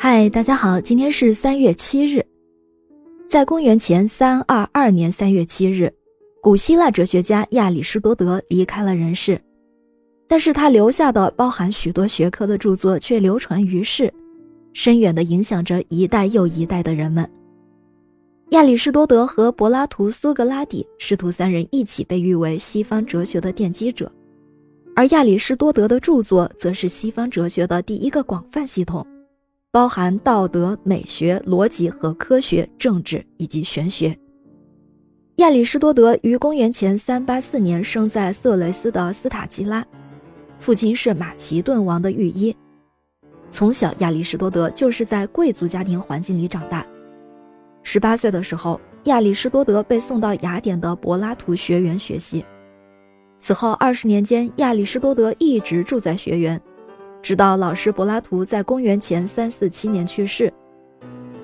嗨，大家好，今天是三月七日，在公元前三二二年三月七日，古希腊哲学家亚里士多德离开了人世，但是他留下的包含许多学科的著作却流传于世，深远地影响着一代又一代的人们。亚里士多德和柏拉图、苏格拉底师徒三人一起被誉为西方哲学的奠基者，而亚里士多德的著作则是西方哲学的第一个广泛系统。包含道德、美学、逻辑和科学、政治以及玄学。亚里士多德于公元前三八四年生在色雷斯的斯塔基拉，父亲是马其顿王的御医。从小，亚里士多德就是在贵族家庭环境里长大。十八岁的时候，亚里士多德被送到雅典的柏拉图学园学习。此后二十年间，亚里士多德一直住在学园。直到老师柏拉图在公元前三四七年去世，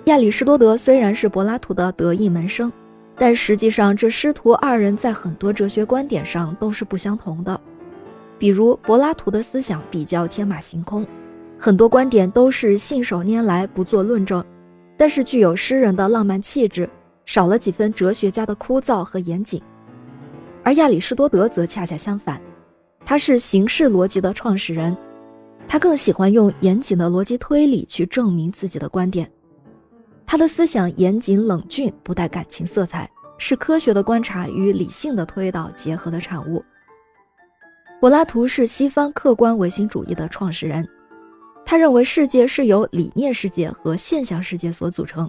亚里士多德虽然是柏拉图的得意门生，但实际上这师徒二人在很多哲学观点上都是不相同的。比如柏拉图的思想比较天马行空，很多观点都是信手拈来，不做论证，但是具有诗人的浪漫气质，少了几分哲学家的枯燥和严谨。而亚里士多德则恰恰相反，他是形式逻辑的创始人。他更喜欢用严谨的逻辑推理去证明自己的观点。他的思想严谨冷峻，不带感情色彩，是科学的观察与理性的推导结合的产物。柏拉图是西方客观唯心主义的创始人，他认为世界是由理念世界和现象世界所组成。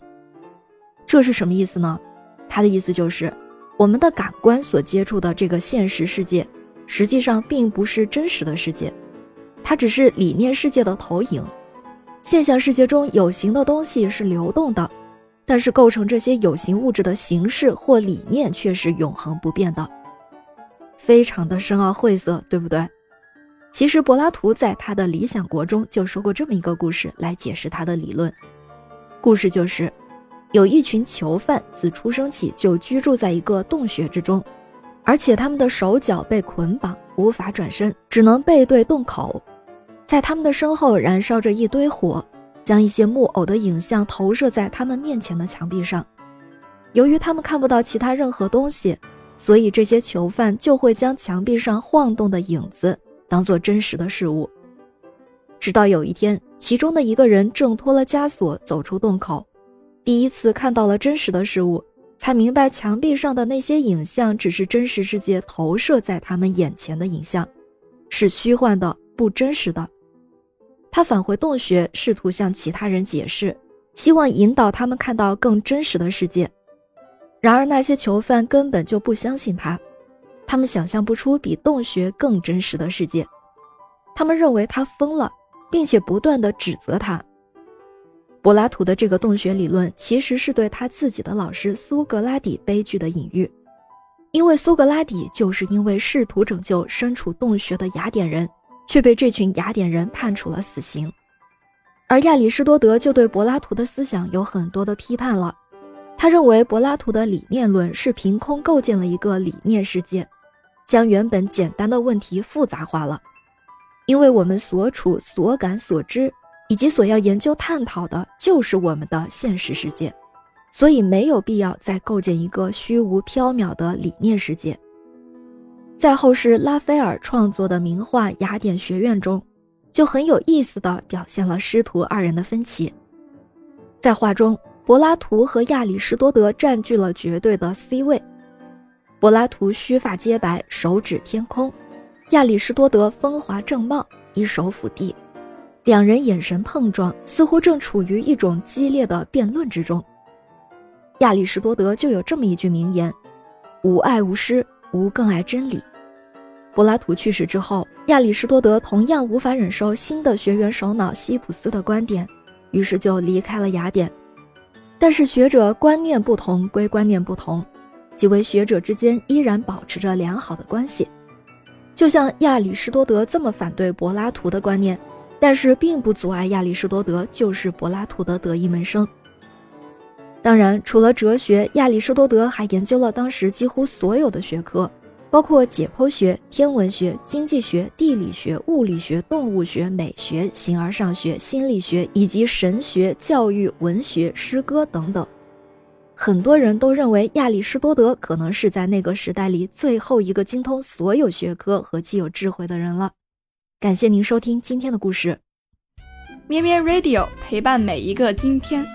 这是什么意思呢？他的意思就是，我们的感官所接触的这个现实世界，实际上并不是真实的世界。它只是理念世界的投影，现象世界中有形的东西是流动的，但是构成这些有形物质的形式或理念却是永恒不变的，非常的深奥晦涩，对不对？其实柏拉图在他的《理想国》中就说过这么一个故事来解释他的理论，故事就是有一群囚犯自出生起就居住在一个洞穴之中，而且他们的手脚被捆绑，无法转身，只能背对洞口。在他们的身后燃烧着一堆火，将一些木偶的影像投射在他们面前的墙壁上。由于他们看不到其他任何东西，所以这些囚犯就会将墙壁上晃动的影子当做真实的事物。直到有一天，其中的一个人挣脱了枷锁，走出洞口，第一次看到了真实的事物，才明白墙壁上的那些影像只是真实世界投射在他们眼前的影像，是虚幻的、不真实的。他返回洞穴，试图向其他人解释，希望引导他们看到更真实的世界。然而，那些囚犯根本就不相信他，他们想象不出比洞穴更真实的世界。他们认为他疯了，并且不断地指责他。柏拉图的这个洞穴理论其实是对他自己的老师苏格拉底悲剧的隐喻，因为苏格拉底就是因为试图拯救身处洞穴的雅典人。却被这群雅典人判处了死刑，而亚里士多德就对柏拉图的思想有很多的批判了。他认为柏拉图的理念论是凭空构建了一个理念世界，将原本简单的问题复杂化了。因为我们所处、所感、所知，以及所要研究探讨的，就是我们的现实世界，所以没有必要再构建一个虚无缥缈的理念世界。在后世拉斐尔创作的名画《雅典学院》中，就很有意思地表现了师徒二人的分歧。在画中，柏拉图和亚里士多德占据了绝对的 C 位。柏拉图须发皆白，手指天空；亚里士多德风华正茂，一手抚地。两人眼神碰撞，似乎正处于一种激烈的辩论之中。亚里士多德就有这么一句名言：“无爱无师。”无更爱真理。柏拉图去世之后，亚里士多德同样无法忍受新的学员首脑西普斯的观点，于是就离开了雅典。但是学者观念不同归观念不同，几位学者之间依然保持着良好的关系。就像亚里士多德这么反对柏拉图的观念，但是并不阻碍亚里士多德就是柏拉图的得意门生。当然，除了哲学，亚里士多德还研究了当时几乎所有的学科，包括解剖学、天文学、经济学、地理学、物理学、动物学、美学、形而上学、心理学以及神学、教育、文学、诗歌等等。很多人都认为亚里士多德可能是在那个时代里最后一个精通所有学科和既有智慧的人了。感谢您收听今天的故事，咩咩 Radio 陪伴每一个今天。